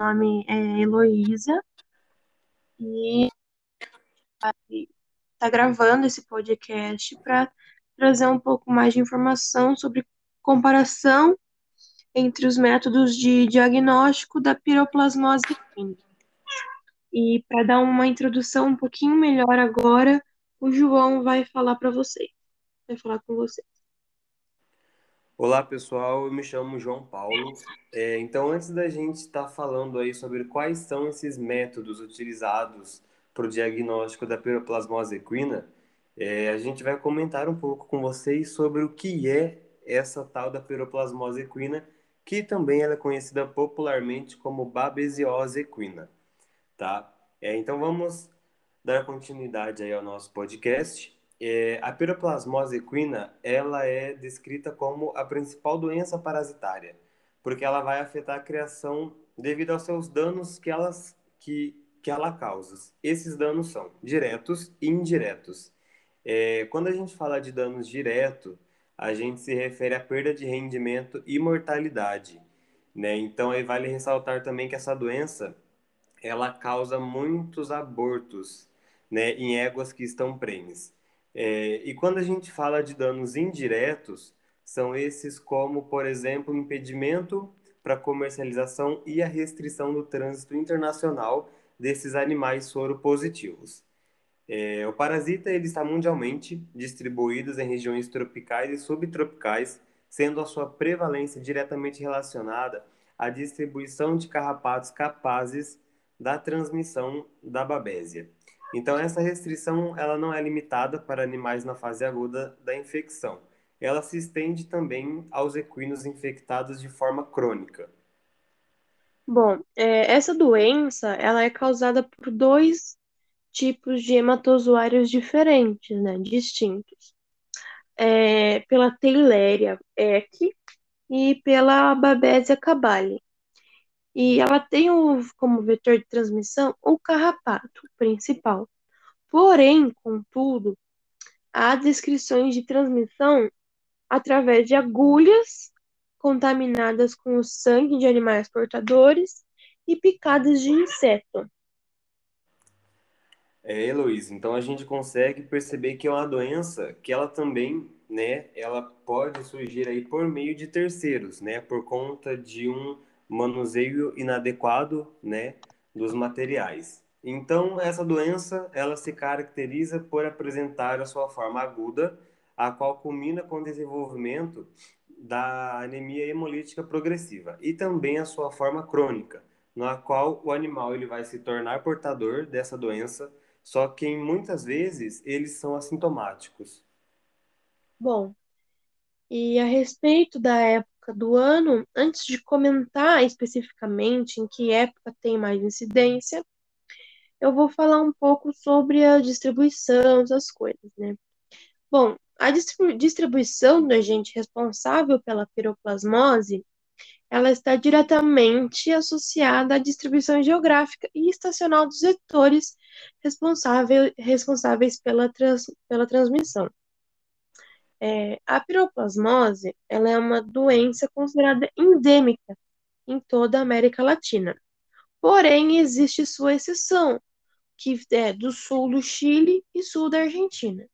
nome é Heloísa e está gravando esse podcast para trazer um pouco mais de informação sobre comparação entre os métodos de diagnóstico da piroplasmose equina. E para dar uma introdução um pouquinho melhor agora, o João vai falar para vocês. Vai falar com vocês. Olá pessoal, eu me chamo João Paulo. É, então, antes da gente estar tá falando aí sobre quais são esses métodos utilizados para o diagnóstico da piroplasmose equina, é, a gente vai comentar um pouco com vocês sobre o que é essa tal da piroplasmose equina, que também é conhecida popularmente como babesiose equina, tá? É, então vamos dar continuidade aí ao nosso podcast. É, a piroplasmose equina, ela é descrita como a principal doença parasitária, porque ela vai afetar a criação devido aos seus danos que, elas, que, que ela causa. Esses danos são diretos e indiretos. É, quando a gente fala de danos diretos, a gente se refere à perda de rendimento e mortalidade. Né? Então, aí vale ressaltar também que essa doença ela causa muitos abortos né, em éguas que estão prenhes. É, e quando a gente fala de danos indiretos, são esses como, por exemplo, impedimento para comercialização e a restrição do trânsito internacional desses animais soropositivos. É, o parasita ele está mundialmente distribuído em regiões tropicais e subtropicais, sendo a sua prevalência diretamente relacionada à distribuição de carrapatos capazes da transmissão da babésia. Então, essa restrição ela não é limitada para animais na fase aguda da infecção. Ela se estende também aos equinos infectados de forma crônica. Bom, é, essa doença ela é causada por dois tipos de hematozoários diferentes, né, distintos. É, pela Teileria equi e pela Babesia cabali. E ela tem o, como vetor de transmissão o carrapato principal. Porém, contudo, há descrições de transmissão através de agulhas contaminadas com o sangue de animais portadores e picadas de inseto. É, Heloísa, então a gente consegue perceber que é uma doença que ela também, né, ela pode surgir aí por meio de terceiros, né, por conta de um manuseio inadequado, né, dos materiais. Então, essa doença, ela se caracteriza por apresentar a sua forma aguda, a qual culmina com o desenvolvimento da anemia hemolítica progressiva, e também a sua forma crônica, na qual o animal ele vai se tornar portador dessa doença, só que muitas vezes eles são assintomáticos. Bom, e a respeito da época do ano, antes de comentar especificamente em que época tem mais incidência, eu vou falar um pouco sobre a distribuição, essas coisas, né? Bom, a distribuição do agente responsável pela piroplasmose, ela está diretamente associada à distribuição geográfica e estacional dos vetores responsável, responsáveis pela, trans, pela transmissão. É, a piroplasmose ela é uma doença considerada endêmica em toda a América Latina. Porém, existe sua exceção, que é do sul do Chile e sul da Argentina,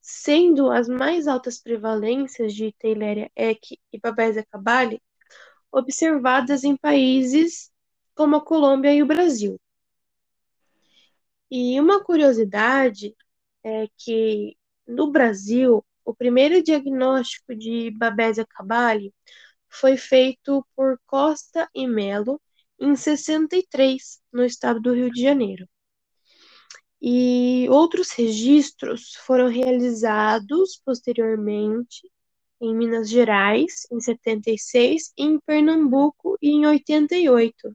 sendo as mais altas prevalências de Theileria equi e Babesia cabali observadas em países como a Colômbia e o Brasil. E uma curiosidade é que no Brasil o primeiro diagnóstico de Babesia cabali foi feito por Costa e Melo em 63, no estado do Rio de Janeiro. E outros registros foram realizados posteriormente em Minas Gerais, em 76, e em Pernambuco, em 88.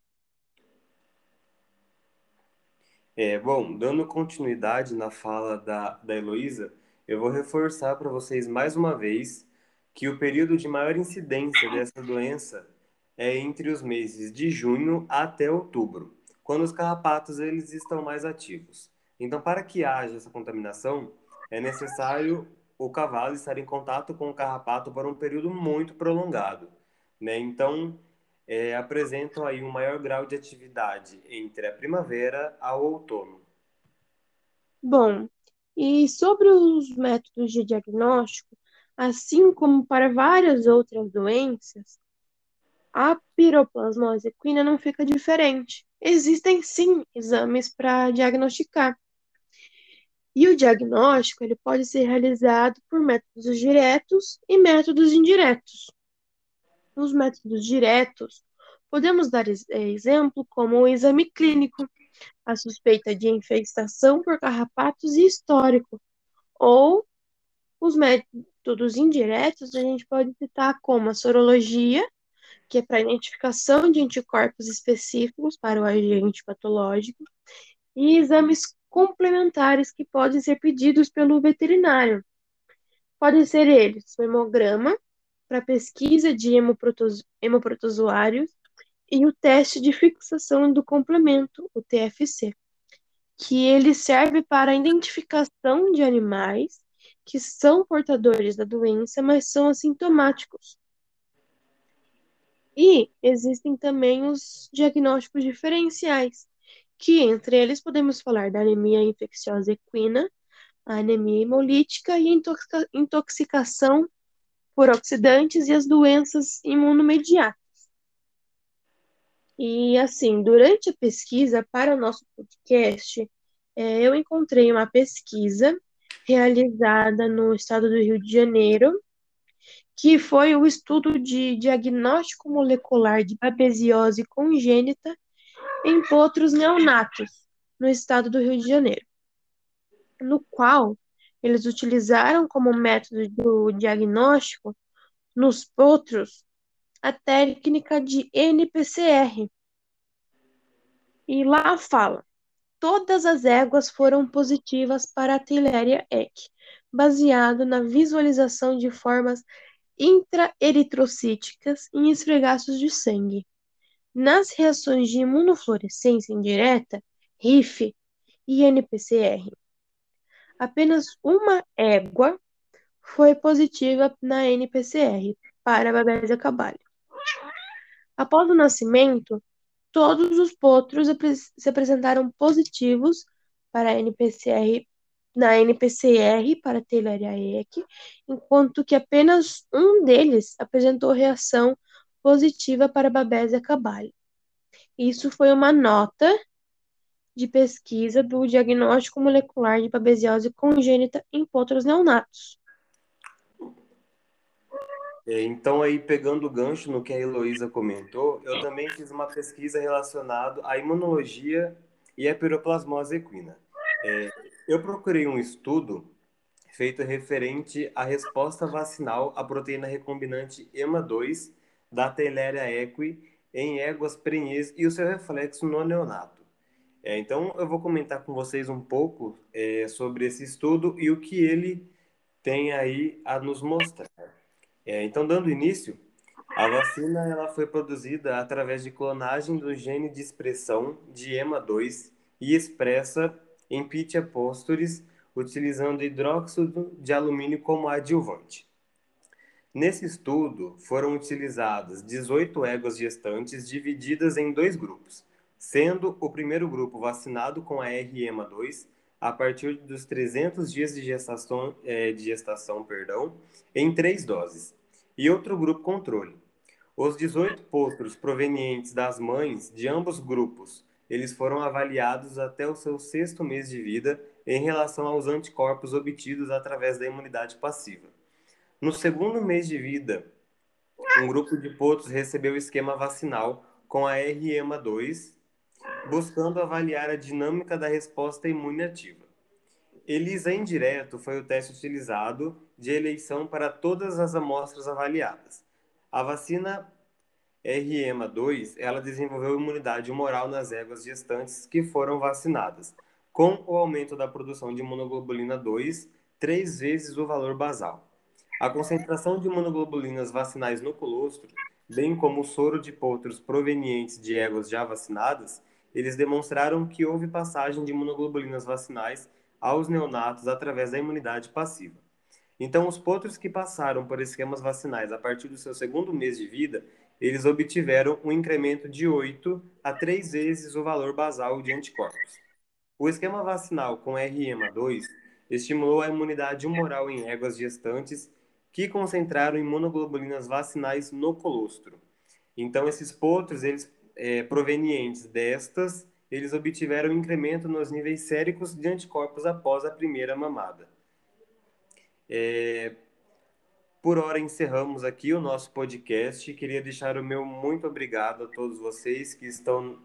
É, bom, dando continuidade na fala da, da Heloísa, eu vou reforçar para vocês mais uma vez que o período de maior incidência dessa doença é entre os meses de junho até outubro, quando os carrapatos eles estão mais ativos. Então, para que haja essa contaminação, é necessário o cavalo estar em contato com o carrapato por um período muito prolongado. Né? Então, é, apresentam aí um maior grau de atividade entre a primavera ao outono. Bom, e sobre os métodos de diagnóstico, assim como para várias outras doenças, a piroplasmose equina não fica diferente. Existem sim exames para diagnosticar. E o diagnóstico ele pode ser realizado por métodos diretos e métodos indiretos. Nos métodos diretos, podemos dar exemplo como o exame clínico, a suspeita de infestação por carrapatos e histórico, ou os métodos indiretos a gente pode citar como a sorologia, que é para identificação de anticorpos específicos para o agente patológico, e exames complementares que podem ser pedidos pelo veterinário. Podem ser eles o hemograma, para pesquisa de hemoprotozoários, e o teste de fixação do complemento, o TFC, que ele serve para a identificação de animais que são portadores da doença, mas são assintomáticos. E existem também os diagnósticos diferenciais, que entre eles podemos falar da anemia infecciosa equina, a anemia hemolítica e intoxicação por oxidantes e as doenças imunomediatas. E assim, durante a pesquisa para o nosso podcast, é, eu encontrei uma pesquisa realizada no estado do Rio de Janeiro, que foi o estudo de diagnóstico molecular de babesiose congênita em potros neonatos, no estado do Rio de Janeiro, no qual eles utilizaram como método do diagnóstico nos potros a técnica de NPCR. E lá fala: todas as éguas foram positivas para a Theileria eck, baseado na visualização de formas intraeritrocíticas em esfregaços de sangue. Nas reações de imunofluorescência indireta, RIF e NPCR, apenas uma égua foi positiva na NPCR para a Babesia caballi. Após o nascimento, todos os potros se apresentaram positivos para a NPCR, na NPCR para Teilaria eck, enquanto que apenas um deles apresentou reação positiva para Babesia caballi. Isso foi uma nota de pesquisa do diagnóstico molecular de babesiose congênita em potros neonatos. É, então, aí, pegando o gancho no que a Heloísa comentou, eu também fiz uma pesquisa relacionada à imunologia e à piroplasmose equina. É, eu procurei um estudo feito referente à resposta vacinal à proteína recombinante EMA2 da Theileria equi em éguas prenhez e o seu reflexo no neonato. É, então, eu vou comentar com vocês um pouco é, sobre esse estudo e o que ele tem aí a nos mostrar. É, então, dando início, a vacina ela foi produzida através de clonagem do gene de expressão de EMA2 e expressa em Pitia posturis, utilizando hidróxido de alumínio como adjuvante. Nesse estudo, foram utilizadas 18 éguas gestantes divididas em dois grupos, sendo o primeiro grupo vacinado com a REMA2 a partir dos 300 dias de gestação, é, de gestação perdão, em três doses, e outro grupo controle. Os 18 potros provenientes das mães de ambos grupos, eles foram avaliados até o seu sexto mês de vida em relação aos anticorpos obtidos através da imunidade passiva. No segundo mês de vida, um grupo de potros recebeu o esquema vacinal com a REMA2, buscando avaliar a dinâmica da resposta imune ativa. ELISA indireto foi o teste utilizado de eleição para todas as amostras avaliadas. A vacina REMA2, ela desenvolveu imunidade moral nas éguas gestantes que foram vacinadas, com o aumento da produção de imunoglobulina 2, três vezes o valor basal. A concentração de imunoglobulinas vacinais no colostro, bem como o soro de potros provenientes de éguas já vacinadas, eles demonstraram que houve passagem de imunoglobulinas vacinais aos neonatos através da imunidade passiva. Então, os potros que passaram por esquemas vacinais a partir do seu segundo mês de vida, eles obtiveram um incremento de 8 a 3 vezes o valor basal de anticorpos. O esquema vacinal com RMA2 estimulou a imunidade humoral em éguas gestantes que concentraram imunoglobulinas vacinais no colostro. Então, esses potros, eles é, provenientes destas, eles obtiveram um incremento nos níveis séricos de anticorpos após a primeira mamada. É, por hora encerramos aqui o nosso podcast. Queria deixar o meu muito obrigado a todos vocês que estão,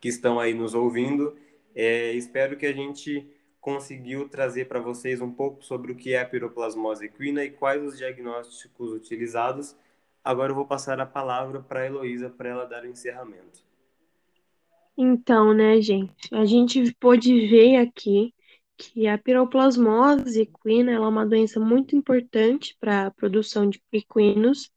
que estão aí nos ouvindo. É, espero que a gente conseguiu trazer para vocês um pouco sobre o que é a piroplasmose equina e quais os diagnósticos utilizados. Agora eu vou passar a palavra para a Heloísa para ela dar o encerramento. Então, né, gente, a gente pôde ver aqui que a piroplasmose equina é uma doença muito importante para a produção de equinos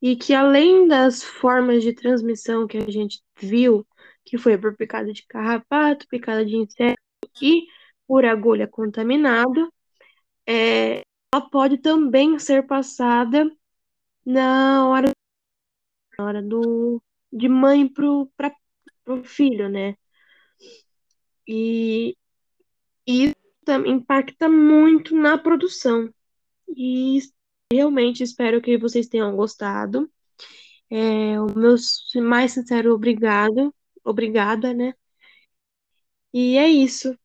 e que além das formas de transmissão que a gente viu, que foi por picada de carrapato, picada de inseto e por agulha contaminada, é, ela pode também ser passada na hora, na hora do, de mãe pro, pra, pro filho, né? E isso impacta muito na produção. E realmente espero que vocês tenham gostado. É, o meu mais sincero obrigado, obrigada, né? E é isso.